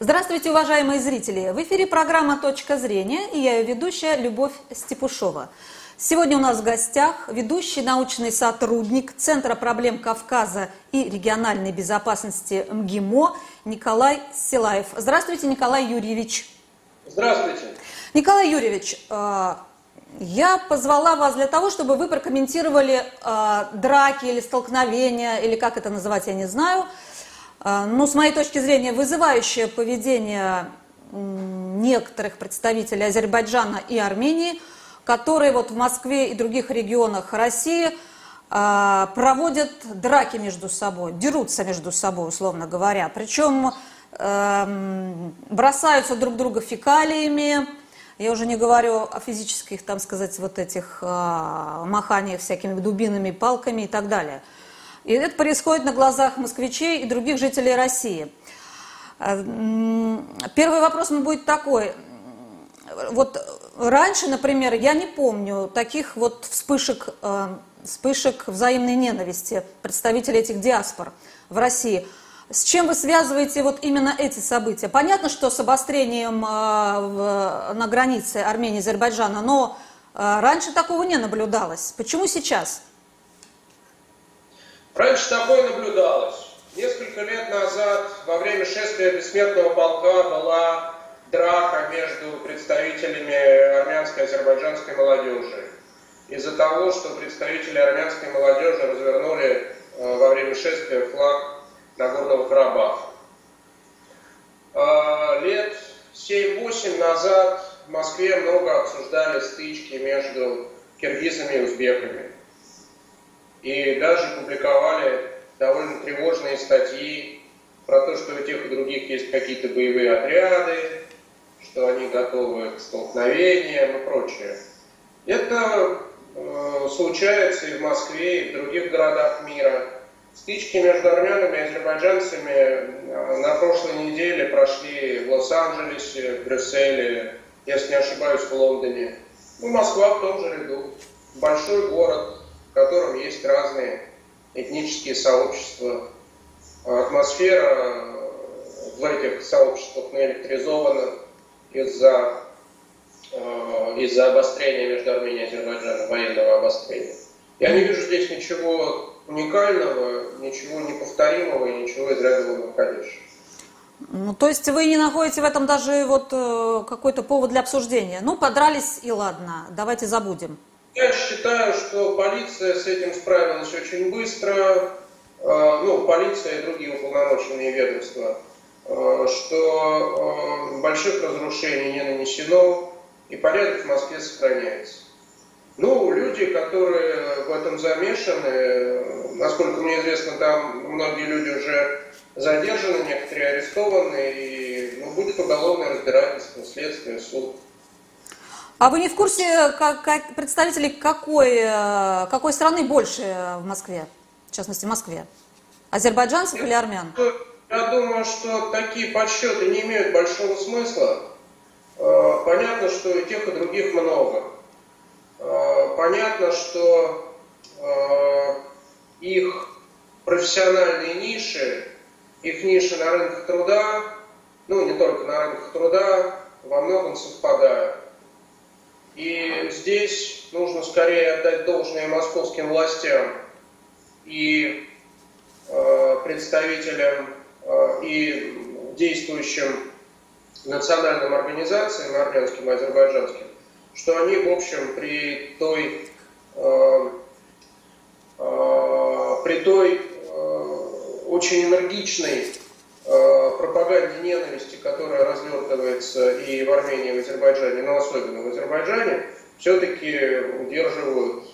Здравствуйте, уважаемые зрители! В эфире программа «Точка зрения» и я ее ведущая Любовь Степушова. Сегодня у нас в гостях ведущий научный сотрудник Центра проблем Кавказа и региональной безопасности МГИМО Николай Силаев. Здравствуйте, Николай Юрьевич. Здравствуйте. Николай Юрьевич, э, я позвала вас для того, чтобы вы прокомментировали э, драки или столкновения, или как это называть, я не знаю. Э, ну, с моей точки зрения, вызывающее поведение некоторых представителей Азербайджана и Армении – которые вот в Москве и других регионах России э, проводят драки между собой, дерутся между собой, условно говоря. Причем э, бросаются друг друга фекалиями, я уже не говорю о физических, там сказать, вот этих э, маханиях всякими дубинами, палками и так далее. И это происходит на глазах москвичей и других жителей России. Первый вопрос будет такой. Вот Раньше, например, я не помню таких вот вспышек, э, вспышек взаимной ненависти представителей этих диаспор в России. С чем вы связываете вот именно эти события? Понятно, что с обострением э, на границе Армении и Азербайджана, но э, раньше такого не наблюдалось. Почему сейчас? Раньше такое наблюдалось. Несколько лет назад во время шествия бессмертного полка была драка между представителями армянской и азербайджанской молодежи. Из-за того, что представители армянской молодежи развернули э, во время шествия флаг Нагорного Карабаха. Э, лет 7-8 назад в Москве много обсуждали стычки между киргизами и узбеками. И даже публиковали довольно тревожные статьи про то, что у тех и других есть какие-то боевые отряды, что они готовы к столкновениям и прочее. Это э, случается и в Москве, и в других городах мира. Стычки между армянами и азербайджанцами э, на прошлой неделе прошли в Лос-Анджелесе, в Брюсселе, если не ошибаюсь, в Лондоне. Ну, Москва в том же ряду. Большой город, котором есть разные этнические сообщества. Атмосфера э, в этих сообществах наэлектризована из-за э, из-за обострения между Арменией и Азербайджаном, военного обострения. Я не вижу здесь ничего уникального, ничего неповторимого и ничего из ряда выходящего. Ну, то есть вы не находите в этом даже вот э, какой-то повод для обсуждения? Ну, подрались и ладно, давайте забудем. Я считаю, что полиция с этим справилась очень быстро. Э, ну, полиция и другие уполномоченные ведомства. Э, что э, больших разрушений не нанесено, и порядок в Москве сохраняется. Ну, люди, которые в этом замешаны, насколько мне известно, там многие люди уже задержаны, некоторые арестованы, и ну, будет уголовное разбирательство, следствие, суд. А вы не в курсе, как, как представителей какой, э, какой страны больше в Москве, в частности в Москве? Азербайджанцев или армян? Я думаю, что такие подсчеты не имеют большого смысла. Э, понятно, что и тех, и других много. Э, понятно, что э, их профессиональные ниши, их ниши на рынках труда, ну не только на рынках труда, во многом совпадают. И здесь нужно скорее отдать должное московским властям и представителям Э, и действующим национальным организациям, армянским и азербайджанским, что они, в общем, при той, э, э, при той очень энергичной пропаганде ненависти, которая развертывается и в Армении, и в Азербайджане, но особенно в Азербайджане, все-таки удерживают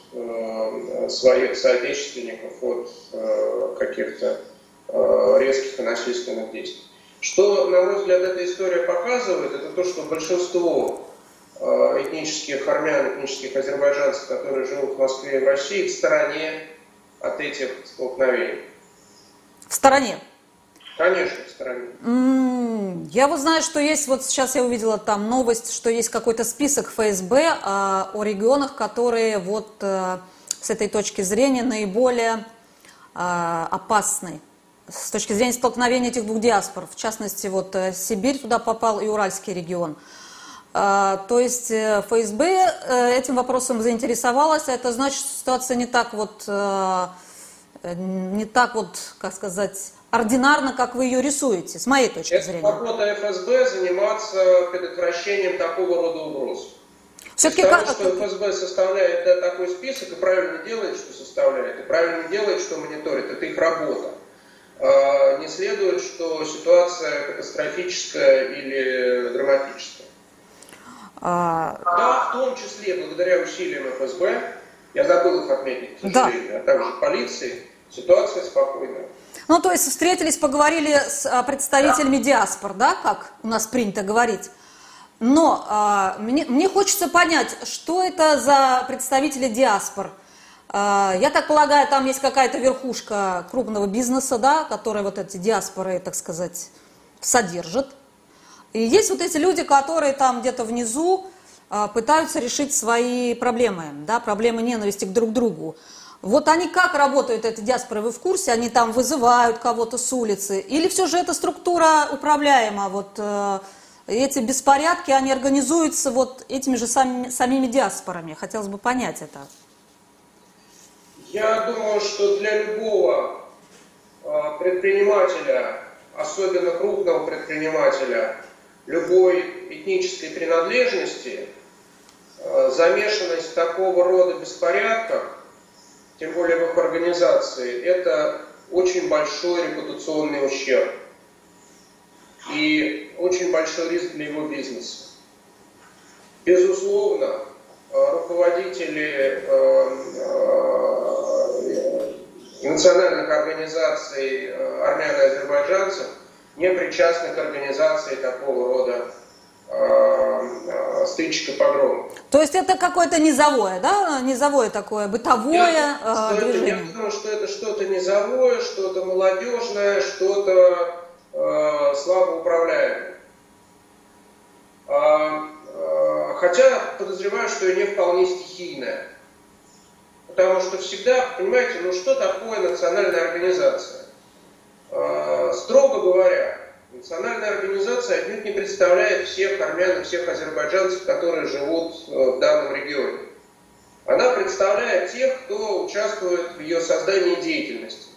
своих соотечественников от каких-то Э, резких и насильственных действий. Что, на мой взгляд, эта история показывает, это то, что большинство э, этнических армян, этнических азербайджанцев, которые живут в Москве и в России, в стороне от этих столкновений. В стороне? Конечно, стороне. Я вот знаю, что есть, вот сейчас я увидела там новость, что есть какой-то список ФСБ о, о регионах, которые вот э, с этой точки зрения наиболее опасны с точки зрения столкновения этих двух диаспор, в частности, вот э, Сибирь туда попал и Уральский регион. А, то есть э, ФСБ этим вопросом заинтересовалась, а это значит, что ситуация не так вот, не так вот, как сказать, ординарно, как вы ее рисуете, с моей точки это зрения. Это работа ФСБ заниматься предотвращением такого рода угроз. Все-таки Потому как... что ФСБ составляет да, такой список и правильно делает, что составляет, и правильно делает, что мониторит. Это их работа. А, не следует, что ситуация катастрофическая или драматическая. А... Да, в том числе благодаря усилиям ФСБ, я забыл их отметить, к сожалению, да. а также полиции, ситуация спокойная. Ну, то есть встретились, поговорили с а, представителями да. диаспор, да, как у нас принято говорить. Но а, мне, мне хочется понять, что это за представители диаспор – а, я так полагаю, там есть какая-то верхушка крупного бизнеса, да, которая вот эти диаспоры, так сказать, содержит. И есть вот эти люди, которые там где-то внизу а, пытаются решить свои проблемы, да, проблемы ненависти к друг другу. Вот они как работают, эти диаспоры, вы в курсе? Они там вызывают кого-то с улицы? Или все же эта структура управляема? Вот э, эти беспорядки, они организуются вот этими же самими, самими диаспорами? Хотелось бы понять это. Я думаю, что для любого а, предпринимателя, особенно крупного предпринимателя, любой этнической принадлежности, а, замешанность такого рода беспорядках, тем более в их организации, это очень большой репутационный ущерб и очень большой риск для его бизнеса. Безусловно, а, руководители национальных организаций э, армян и азербайджанцев не причастны к организации такого рода э, э, стычек и погромов. То есть это какое-то низовое, да, низовое такое бытовое я, э, движение? Это, я думаю, что это что-то низовое, что-то молодежное, что-то э, слабо управляемое. А, э, хотя подозреваю, что и не вполне стихийное. Потому что всегда, понимаете, ну что такое национальная организация? А, строго говоря, национальная организация отнюдь не представляет всех армян и всех азербайджанцев, которые живут э, в данном регионе. Она представляет тех, кто участвует в ее создании деятельности.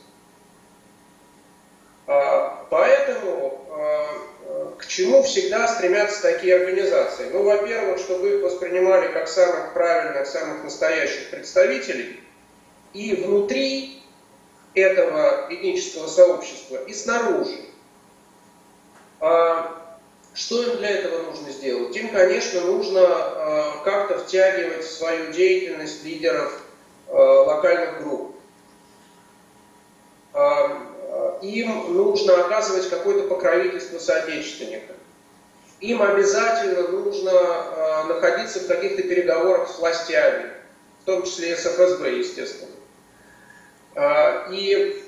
А, поэтому а, к чему всегда стремятся такие организации? Ну, во-первых, чтобы их воспринимали как самых правильных, самых настоящих представителей, и внутри этого этнического сообщества, и снаружи. А что им для этого нужно сделать? Им, конечно, нужно а, как-то втягивать в свою деятельность лидеров а, локальных групп. Им нужно оказывать какое-то покровительство соотечественникам. Им обязательно нужно находиться в каких-то переговорах с властями, в том числе и с ФСБ, естественно. И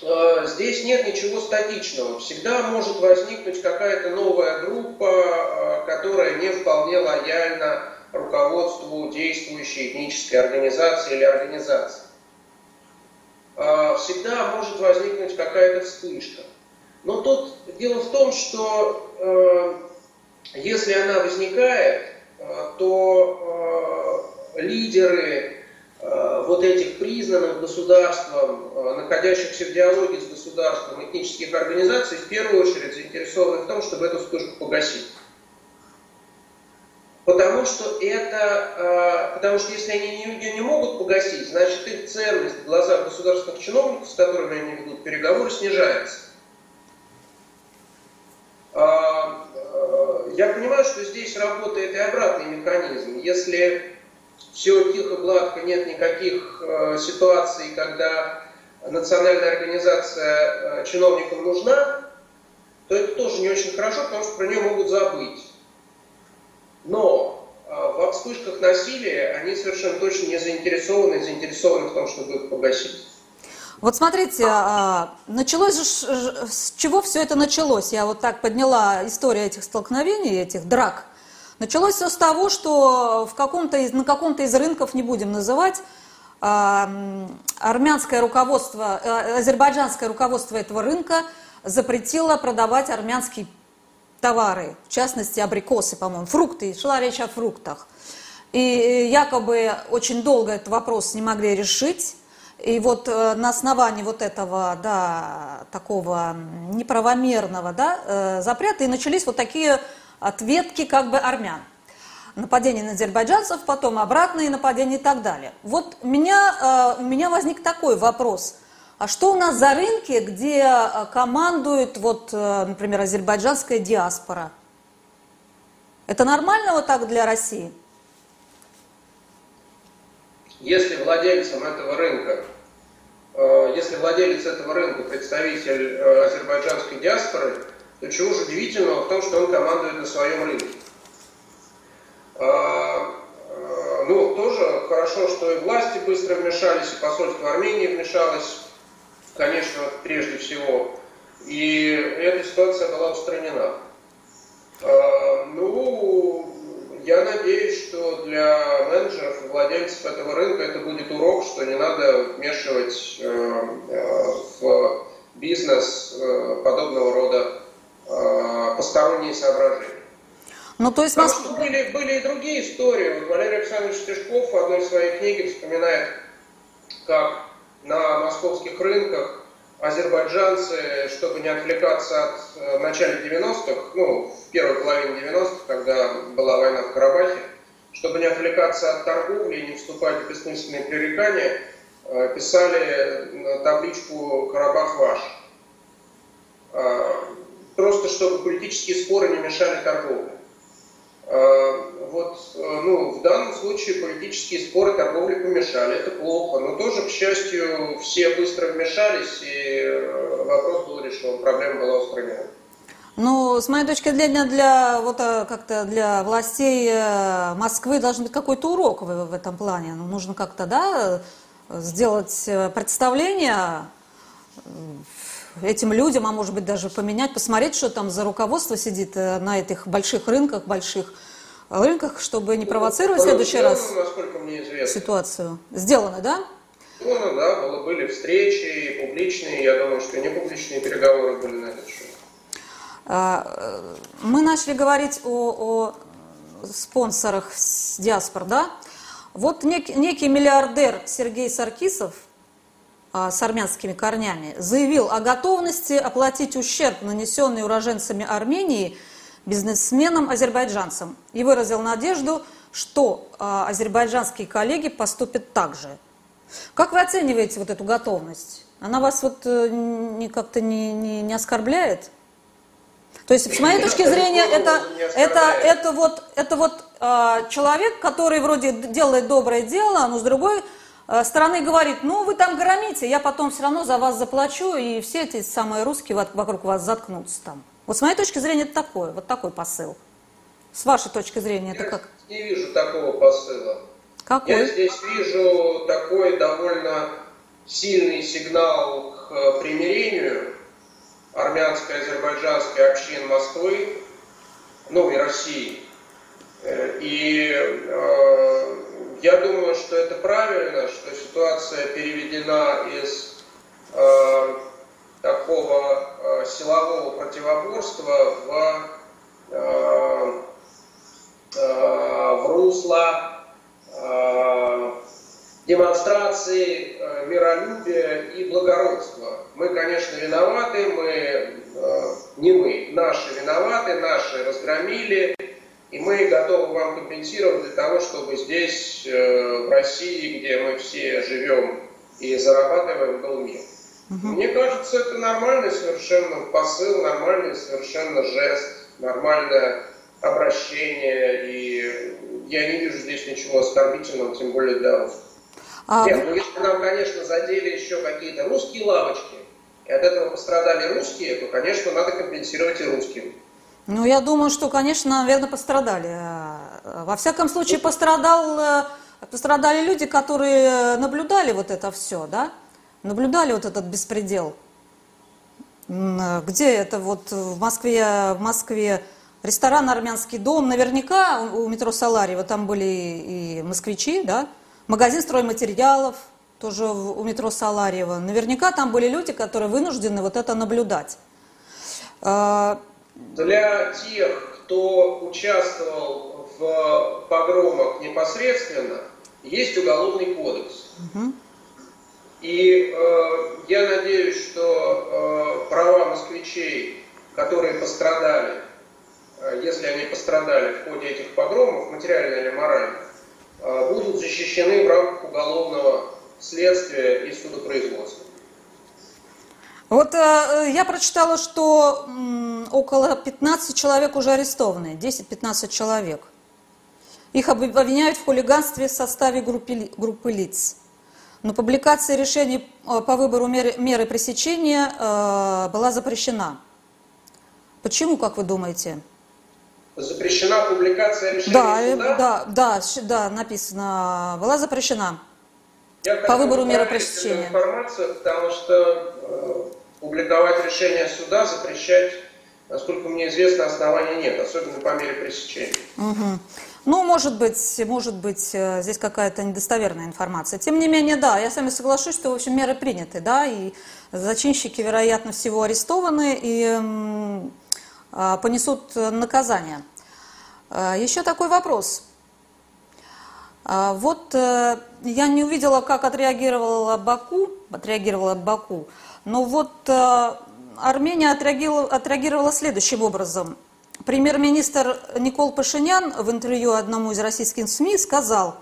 здесь нет ничего статичного. Всегда может возникнуть какая-то новая группа, которая не вполне лояльна руководству действующей этнической организации или организации. А, всегда может возникнуть какая-то вспышка. Но тут дело в том, что если она возникает, то лидеры вот этих признанных государством, находящихся в диалоге с государством этнических организаций, в первую очередь заинтересованы в том, чтобы эту вспышку погасить. Потому что это, а, потому что если они ее не могут погасить, значит их ценность в глазах государственных чиновников, с которыми они ведут переговоры, снижается. Я понимаю, что здесь работает и обратный механизм. Если все тихо, гладко, нет никаких ситуаций, когда национальная организация чиновникам нужна, то это тоже не очень хорошо, потому что про нее могут забыть. Но а, во вспышках насилия они совершенно точно не заинтересованы, заинтересованы в том, чтобы их погасить. Вот смотрите, а, началось же, с чего все это началось? Я вот так подняла историю этих столкновений, этих драк. Началось все с того, что в каком-то на каком-то из рынков, не будем называть, армянское руководство, э, азербайджанское руководство этого рынка запретило продавать армянские товары, в частности абрикосы, по-моему, фрукты, шла речь о фруктах. И якобы очень долго этот вопрос не могли решить. И вот э, на основании вот этого, да, такого неправомерного, да, э, запрета и начались вот такие ответки как бы армян. Нападение на азербайджанцев, потом обратные нападения и так далее. Вот меня, э, у меня возник такой вопрос. А что у нас за рынки, где командует, вот, например, азербайджанская диаспора? Это нормально вот так для России? Если владельцем этого рынка, э, если владелец этого рынка представитель э, азербайджанской диаспоры, то чего же удивительного в том, что он командует на своем рынке? А, э, ну, тоже хорошо, что и власти быстро вмешались, и посольство Армении вмешалось, конечно, прежде всего. И эта ситуация была устранена. А, ну, я надеюсь, что для менеджеров и владельцев этого рынка это будет урок, что не надо вмешивать э, э, в бизнес э, подобного рода посторонние соображения. Ну, то есть Потому что были, были и другие истории. Вот Валерий Александрович Стешков в одной своей книге вспоминает, как на московских рынках азербайджанцы, чтобы не отвлекаться от э, начала 90-х, ну, в первой половине 90-х, когда была война в Карабахе, чтобы не отвлекаться от торговли и не вступать в бессмысленные пререкания, э, писали на табличку «Карабах ваш». Просто чтобы политические споры не мешали торговле. Э, вот, э, ну, в данном случае политические споры торговли помешали, это плохо. Но тоже, к счастью, все быстро вмешались, и э, вопрос был решен, проблема была устранена. Ну, с моей точки зрения, для, вот, как-то для властей Москвы должен быть какой-то урок в, в этом плане. Ну, нужно как-то, да, сделать представление этим людям, а может быть даже поменять, посмотреть, что там за руководство сидит э, на этих больших рынках, больших рынках, чтобы не ну, провоцировать в следующий сделано, раз насколько мне известно. ситуацию. Сделано, да? Сделано, да, было, были встречи и публичные, я думаю, что не публичные переговоры были на этот счет. А, э, мы начали говорить о, о спонсорах диаспор, да? Вот некий, некий миллиардер Сергей Саркисов – с армянскими корнями, заявил о готовности оплатить ущерб, нанесенный уроженцами Армении, бизнесменам-азербайджанцам, и выразил надежду, что а, азербайджанские коллеги поступят так же. Как вы оцениваете вот эту готовность? Она вас вот э, как-то не, не, не оскорбляет? То есть, с моей точки зрения, это, это, это вот, это вот э, человек, который вроде делает доброе дело, но с другой стороны говорит, ну вы там громите, я потом все равно за вас заплачу, и все эти самые русские вокруг вас заткнутся там. Вот с моей точки зрения это такое, вот такой посыл. С вашей точки зрения я это как? не вижу такого посыла. Какой? Я здесь вижу такой довольно сильный сигнал к э, примирению армянской, азербайджанской общин Москвы, ну и России. Э, и э, я думаю, что это правильно, что ситуация переведена из э, такого э, силового противоборства в, э, э, в русло э, демонстрации э, миролюбия и благородства. Мы, конечно, виноваты, мы, э, не мы, наши виноваты, наши разгромили, и мы готовы вам компенсировать для того, чтобы здесь, э, в России, где мы все живем и зарабатываем, был мир. Угу. Мне кажется, это нормальный совершенно посыл, нормальный совершенно жест, нормальное обращение, и я не вижу здесь ничего оскорбительного, тем более для русских. А... Нет, ну если нам, конечно, задели еще какие-то русские лавочки, и от этого пострадали русские, то, конечно, надо компенсировать и русским. Ну, я думаю, что, конечно, наверное, пострадали. Во всяком случае, пострадал, э, пострадали люди, которые наблюдали вот это все, да? Наблюдали вот этот беспредел. Где это вот в Москве, в Москве ресторан «Армянский дом», наверняка у метро Саларьева там были и москвичи, да? Магазин стройматериалов, тоже у метро Саларьева. Наверняка там были люди, которые вынуждены вот это наблюдать. Для тех, кто участвовал в погромах непосредственно, есть уголовный кодекс. Угу. И э, я надеюсь, что э, права москвичей, которые пострадали, э, если они пострадали в ходе этих погромов, материально или морально, э, будут защищены в рамках уголовного следствия и судопроизводства. Вот э, я прочитала, что м, около 15 человек уже арестованы, 10-15 человек. Их обвиняют в хулиганстве в составе группы, группы лиц. Но публикация решений э, по выбору меры, меры пресечения э, была запрещена. Почему, как вы думаете? Запрещена публикация решений да, суда? Да, да, да, написано, была запрещена. Я по выбору меры пресечения. информацию, потому что э, публиковать решение суда запрещать, насколько мне известно, оснований нет, особенно по мере пресечения. Угу. Ну, может быть, может быть, э, здесь какая-то недостоверная информация. Тем не менее, да, я с вами соглашусь, что, в общем, меры приняты, да, и зачинщики, вероятно всего, арестованы и э, понесут наказание. Э, еще такой вопрос. А, вот э, я не увидела, как отреагировала Баку, отреагировала Баку, но вот э, Армения отреагировала, отреагировала следующим образом. Премьер-министр Никол Пашинян в интервью одному из российских СМИ сказал,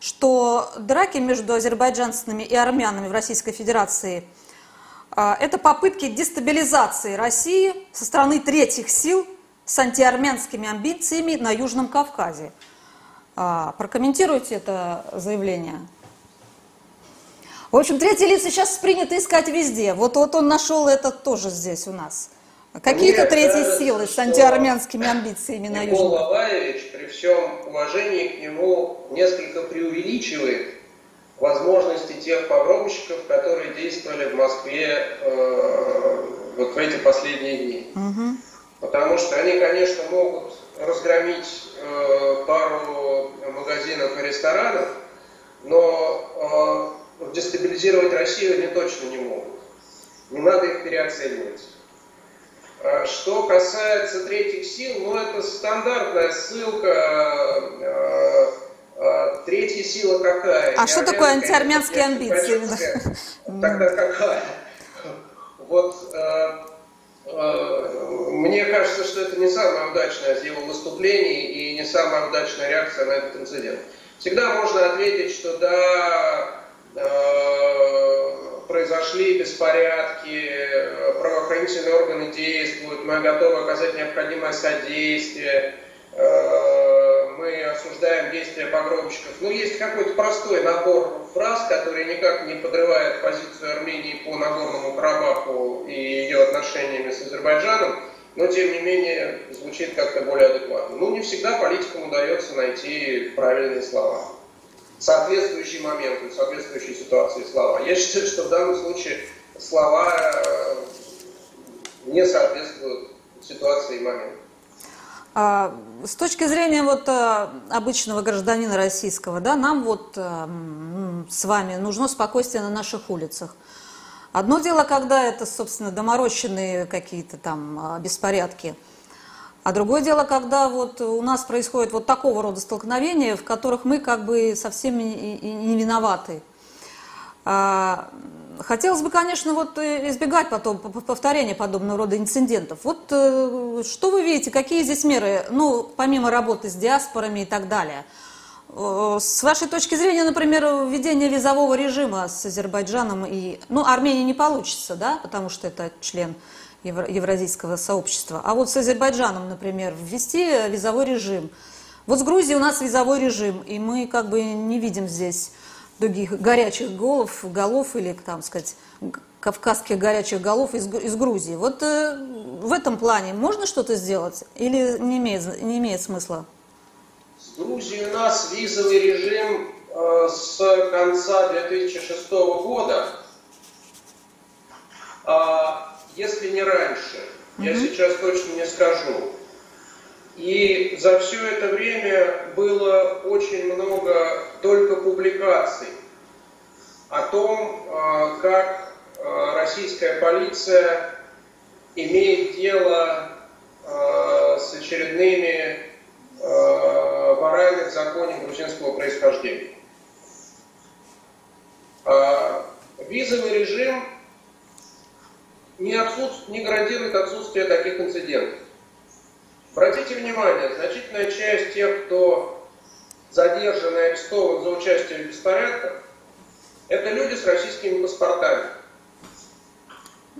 что драки между азербайджанцами и армянами в Российской Федерации э, – это попытки дестабилизации России со стороны третьих сил с антиармянскими амбициями на Южном Кавказе. А, прокомментируйте это заявление. В общем, третьи лица сейчас принято искать везде. Вот, вот он нашел это тоже здесь у нас. Какие-то третьи кажется, силы с антиармянскими амбициями на Южном. Лаваевич, при всем уважении к нему, несколько преувеличивает возможности тех погромщиков, которые действовали в Москве э, вот в эти последние дни. Угу. Потому что они, конечно, могут разгромить э, пару магазинов и ресторанов, но э, дестабилизировать Россию они точно не могут. Не надо их переоценивать. А что касается третьих сил, ну это стандартная ссылка. Э, э, третья сила какая? А что такое антиармянские амбиции? Тогда какая? Вот мне кажется, что это не самое удачное из его выступлений и не самая удачная реакция на этот инцидент. Всегда можно ответить, что да, произошли беспорядки, правоохранительные органы действуют, мы готовы оказать необходимое содействие, э, мы осуждаем действия погромщиков. Но есть какой-то простой набор фраз, который никак не подрывает позицию Армении по Нагорному Карабаху и ее отношениями с Азербайджаном, но тем не менее звучит как-то более адекватно. Ну, не всегда политикам удается найти правильные слова, соответствующие моменту, соответствующей ситуации слова. Я считаю, что в данном случае слова э, не соответствуют ситуации и моменту. А, с точки зрения вот э, обычного гражданина российского, да, нам вот э, с вами нужно спокойствие на наших улицах. Одно дело, когда это, собственно, доморощенные какие-то там а, беспорядки, а другое дело, когда вот у нас происходит вот такого рода столкновения, в которых мы как бы совсем не виноваты. А, Хотелось бы, конечно, вот избегать потом повторения подобного рода инцидентов. Вот э, что вы видите, какие здесь меры, ну, помимо работы с диаспорами и так далее? Э, с вашей точки зрения, например, введение визового режима с Азербайджаном и... Ну, Армения не получится, да, потому что это член евразийского сообщества. А вот с Азербайджаном, например, ввести визовой режим. Вот с Грузией у нас визовой режим, и мы как бы не видим здесь других горячих голов, голов или, там сказать, кавказских горячих голов из, из Грузии. Вот э, в этом плане можно что-то сделать или не имеет, не имеет смысла? С Грузией у нас визовый режим э, с конца 2006 года, а если не раньше, mm-hmm. я сейчас точно не скажу. И за все это время было очень много только публикаций. о том, как российская полиция имеет дело с очередными в законе грузинского происхождения. Визовый режим не, отсутств... не гарантирует отсутствие таких инцидентов. Обратите внимание, значительная часть тех, кто задержан и арестован за участие в беспорядках, это люди с российскими паспортами.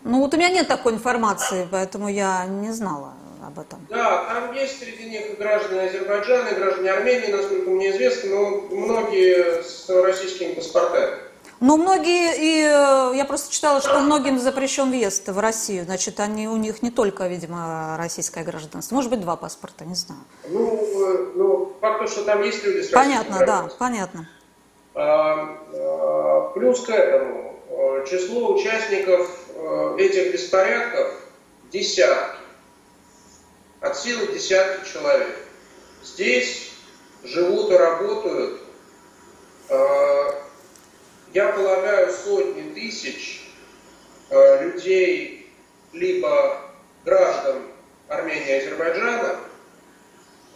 Ну вот у меня нет такой информации, поэтому я не знала об этом. Да, там есть среди них и граждане Азербайджана, и граждане Армении, насколько мне известно, но многие с российскими паспортами. Но многие, и э, я просто читала, что многим запрещен въезд в Россию. Значит, они, у них не только, видимо, российское гражданство. Может быть, два паспорта, не знаю. Ну, э, ну факт, что там есть люди с Понятно, да, понятно. А, а, плюс к этому, число участников этих беспорядков десятки. От силы десятки человек. Здесь живут и работают я полагаю, сотни тысяч э, людей, либо граждан Армении и Азербайджана,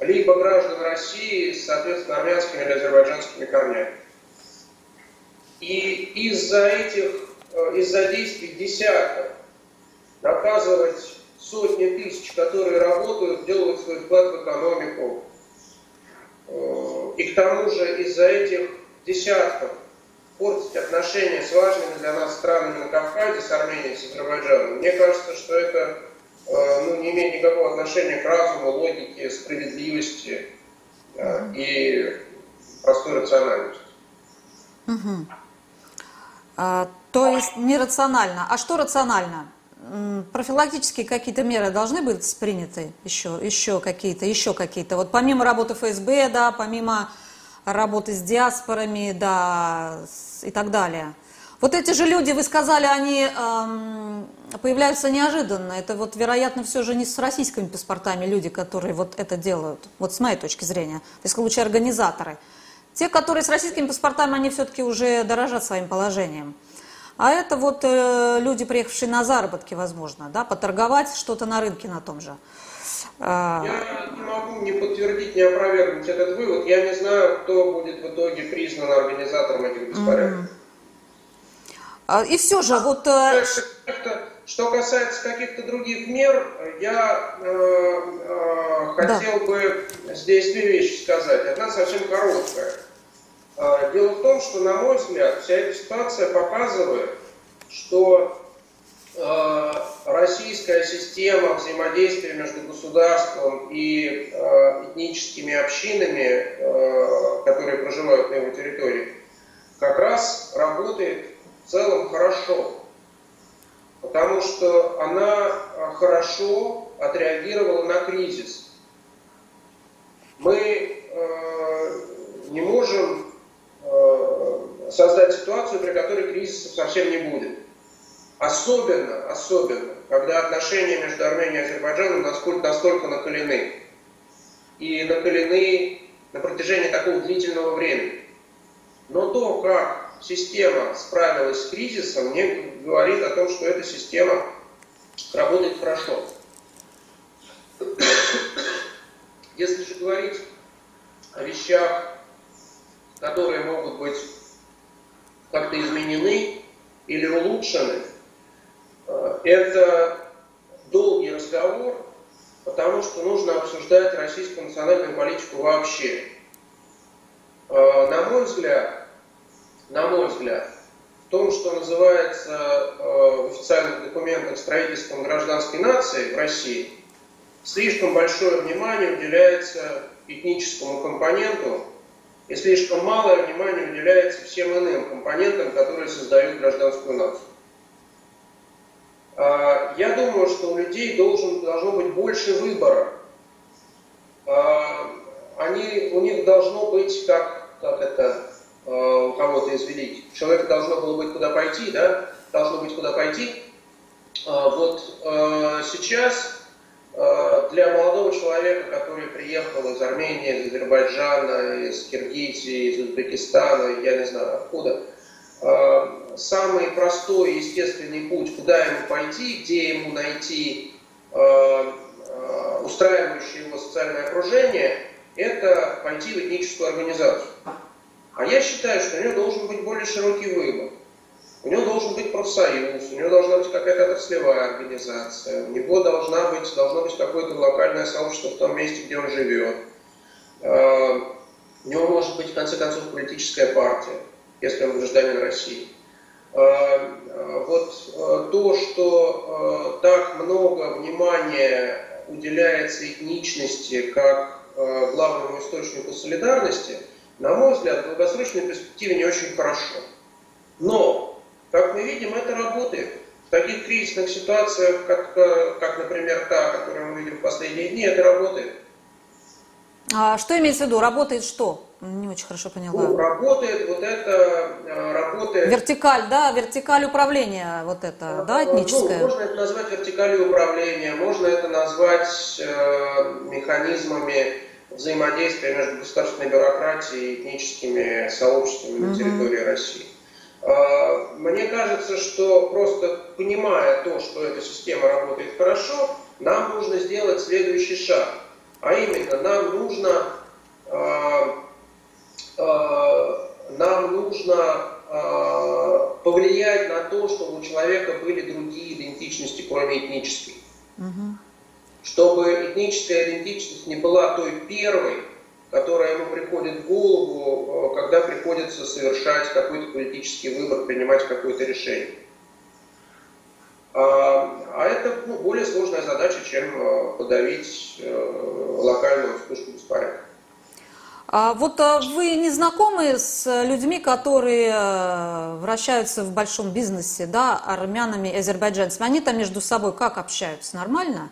либо граждан России соответственно, армянскими или азербайджанскими корнями. И из-за этих, э, из-за действий десятков наказывать сотни тысяч, которые работают, делают свой вклад в экономику, э, и к тому же из-за этих десятков портить отношения с важными для нас странами на Кавказе, с Арменией, с Азербайджаном, мне кажется, что это э, ну, не имеет никакого отношения к разуму, логике, справедливости э, и простой рациональности. Угу. А, то есть нерационально. А что рационально? Профилактические какие-то меры должны быть приняты еще, еще какие-то, еще какие-то. Вот помимо работы ФСБ, да, помимо работы с диаспорами, да, и так далее. Вот эти же люди, вы сказали, они эм, появляются неожиданно. Это вот, вероятно, все же не с российскими паспортами люди, которые вот это делают. Вот с моей точки зрения. То есть, лучше организаторы. Те, которые с российскими паспортами, они все-таки уже дорожат своим положением. А это вот э, люди, приехавшие на заработки, возможно, да, поторговать что-то на рынке на том же. А. Я не могу не подтвердить, не опровергнуть этот вывод. Я не знаю, кто будет в итоге признан организатором этих беспорядков. Mm. И все же, вот... Э, что касается каких-то других мер, я э, э, хотел да. бы здесь две вещи сказать. Одна совсем короткая. Э, дело в том, что, на мой взгляд, вся эта ситуация показывает, что Э, российская система взаимодействия между государством и э, этническими общинами, э, которые проживают на его территории, как раз работает в целом хорошо. Потому что она хорошо отреагировала на кризис. Мы не можем создать ситуацию, при которой кризиса совсем не будет. Особенно, особенно, когда отношения между Арменией и Азербайджаном настолько, настолько накалены. И накалены на протяжении такого длительного времени. Но то, как система справилась с кризисом, мне говорит о том, что эта система работает хорошо. Если же говорить о вещах, которые могут быть как-то изменены или улучшены, это долгий разговор, потому что нужно обсуждать российскую национальную политику вообще. Э, на мой взгляд, на мой взгляд, в том, что называется э, в официальных документах строительством гражданской нации в России, слишком большое внимание уделяется этническому компоненту и слишком малое внимание уделяется всем иным компонентам, которые создают гражданскую нацию. А, я думаю, что у людей должен, должно быть больше выбора. А, они, у них должно быть, как, как это а, у кого-то из великих, человека должно было быть куда пойти, да? Должно быть куда пойти. Вот сейчас для молодого человека, который приехал из Армении, из Азербайджана, из Киргизии, из Узбекистана, я не знаю откуда, самый простой и естественный путь, куда ему пойти, где ему найти э, э, устраивающее его социальное окружение, это пойти в этническую организацию. А я считаю, что у него должен быть более широкий выбор. У него должен быть профсоюз, у него должна быть какая-то отраслевая организация, у него должна быть, должно быть какое-то локальное сообщество в том месте, где он живет. Э, у него может быть, в конце концов, политическая партия, если он гражданин России. Э, э, вот то, что так много внимания уделяется этничности как главному источнику солидарности, на мой взгляд, в долгосрочной перспективе не очень хорошо. Но как мы видим, это работает. В таких кризисных ситуациях, как, как например, та, которую мы видим в последние дни, это работает. А что имеется в виду? Работает что? Не очень хорошо поняла. Ну, работает вот это, э, работает... Вертикаль, да, вертикаль управления, вот это, а, да, этническое? Ну, можно это назвать вертикалью управления, можно это назвать э, механизмами взаимодействия между государственной бюрократией и этническими сообществами на территории угу. России. А, мне кажется, что просто понимая то, что эта система работает хорошо, нам нужно сделать следующий шаг. А именно, нам нужно, нам нужно повлиять на то, чтобы у человека были другие идентичности, кроме этнической. Угу. Чтобы этническая идентичность не была той первой, которая ему приходит в голову, э, когда приходится совершать какой-то политический выбор, принимать какое-то решение. А, а это ну, более сложная задача, чем э, подавить э, локальную вспышку беспорядка. А вот вы не знакомы с людьми, которые вращаются в большом бизнесе, да, армянами и азербайджанцами? Они там между собой как общаются? Нормально?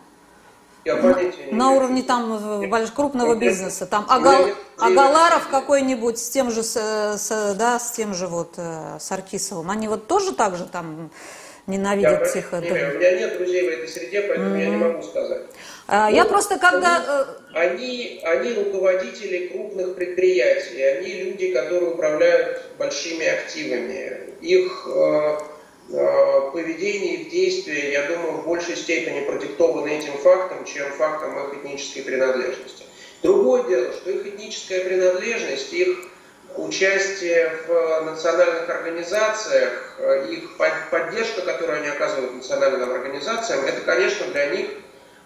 Я понятия не На уровне там крупного бизнеса, там Агал, Агаларов какой-нибудь с тем же, с, с, да, с тем же вот э, Саркисовым, они вот тоже так же там ненавидят я всех. Не, у меня нет друзей в этой среде, поэтому mm-hmm. я не могу сказать. А, я просто когда... Э, они, они руководители крупных предприятий, они люди, которые управляют большими активами. Их э, Э, поведение и в действии, я думаю, в большей степени продиктованы этим фактом, чем фактом их этнической принадлежности. Другое дело, что их этническая принадлежность, их участие в национальных организациях, э, их поддержка, которую они оказывают национальным организациям, это, конечно, для них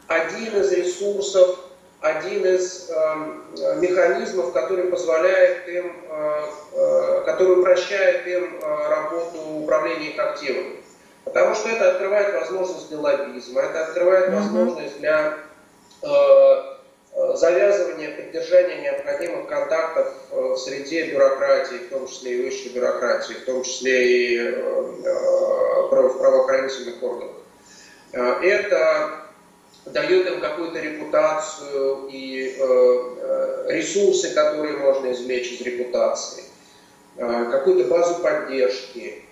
один из ресурсов один из э, механизмов, который позволяет им, э, э, который упрощает им э, работу управления их активами. Потому что это открывает возможность для лоббизма, это открывает mm-hmm. возможность для э, э, завязывания, поддержания необходимых контактов в среде бюрократии, в том числе и высшей бюрократии, в том числе и э, в правоохранительных органах. Это дает им какую-то репутацию и э, э, ресурсы, которые можно извлечь из репутации, э, какую-то базу поддержки,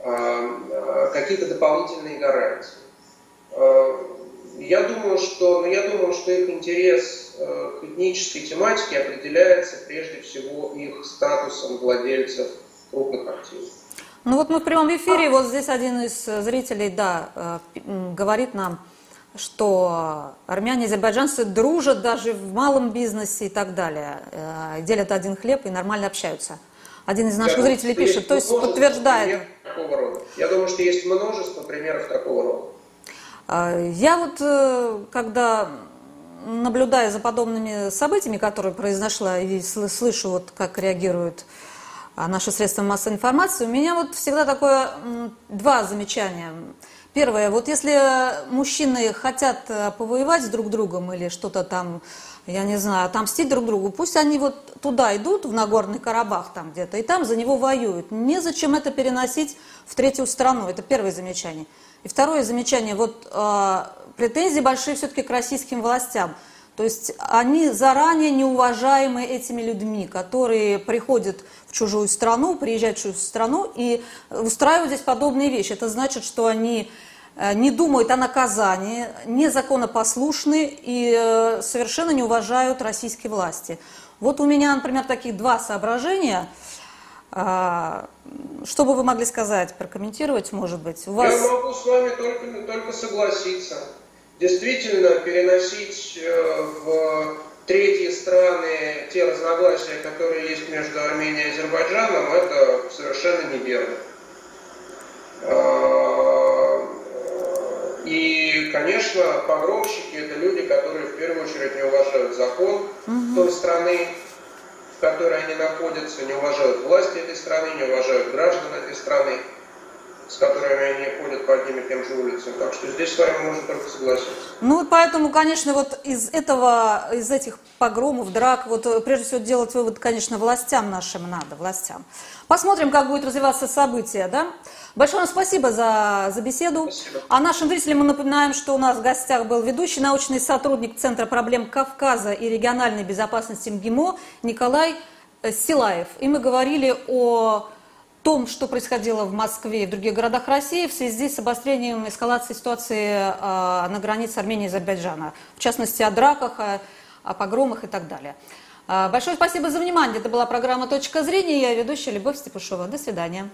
э, э, какие-то дополнительные гарантии. Э, я думаю, что, ну, я думаю, что их интерес к этнической тематике определяется прежде всего их статусом владельцев крупных активов. Ну вот мы в прямом эфире, вот здесь один из зрителей, да, говорит нам, что армяне и азербайджанцы дружат даже в малом бизнесе и так далее, э, делят один хлеб и нормально общаются. Один из наших Я зрителей думаю, пишет, то есть подтверждает. Я думаю, что есть множество примеров такого рода. А, я вот, э, когда наблюдая за подобными событиями, которые произошла, и слышу, вот, как реагируют наши средства массовой информации, у меня вот всегда такое два замечания – Первое, вот если мужчины хотят э, повоевать с друг другом или что-то там, я не знаю, отомстить друг другу, пусть они вот туда идут, в Нагорный Карабах там где-то, и там за него воюют. Незачем это переносить в третью страну. Это первое замечание. И второе замечание, вот э, претензии большие все-таки к российским властям. То есть они заранее неуважаемы этими людьми, которые приходят в чужую страну, приезжают в чужую страну и устраивают здесь подобные вещи. Это значит, что они э, не думают о наказании, незаконопослушны и э, совершенно не уважают российские власти. Вот у меня, например, таких два соображения. А, что бы вы могли сказать, прокомментировать, может быть? У вас... Я могу с вами только, только согласиться. Действительно, переносить э, в третьи страны те разногласия, которые есть между Арменией и Азербайджаном, это совершенно неверно. А, и, конечно, погромщики – это люди, которые в первую очередь не уважают закон угу. той страны, в которой они находятся, не уважают власти этой страны, не уважают граждан этой страны с которыми они ходят по одним и тем же улицам. Так что здесь с вами можно только согласиться. Ну вот поэтому, конечно, вот из этого, из этих погромов, драк, вот э, прежде всего делать вывод, конечно, властям нашим надо, властям. Посмотрим, как будет развиваться события, да? Большое вам спасибо за, за беседу. Спасибо. А нашим зрителям мы напоминаем, что у нас в гостях был ведущий научный сотрудник Центра проблем Кавказа и региональной безопасности МГИМО Николай э, Силаев. И мы говорили о том, что происходило в Москве и в других городах России в связи с обострением эскалации ситуации а, на границе Армении и Азербайджана, в частности о драках, о, погромах и так далее. А, большое спасибо за внимание. Это была программа «Точка зрения». Я ведущая Любовь Степушова. До свидания.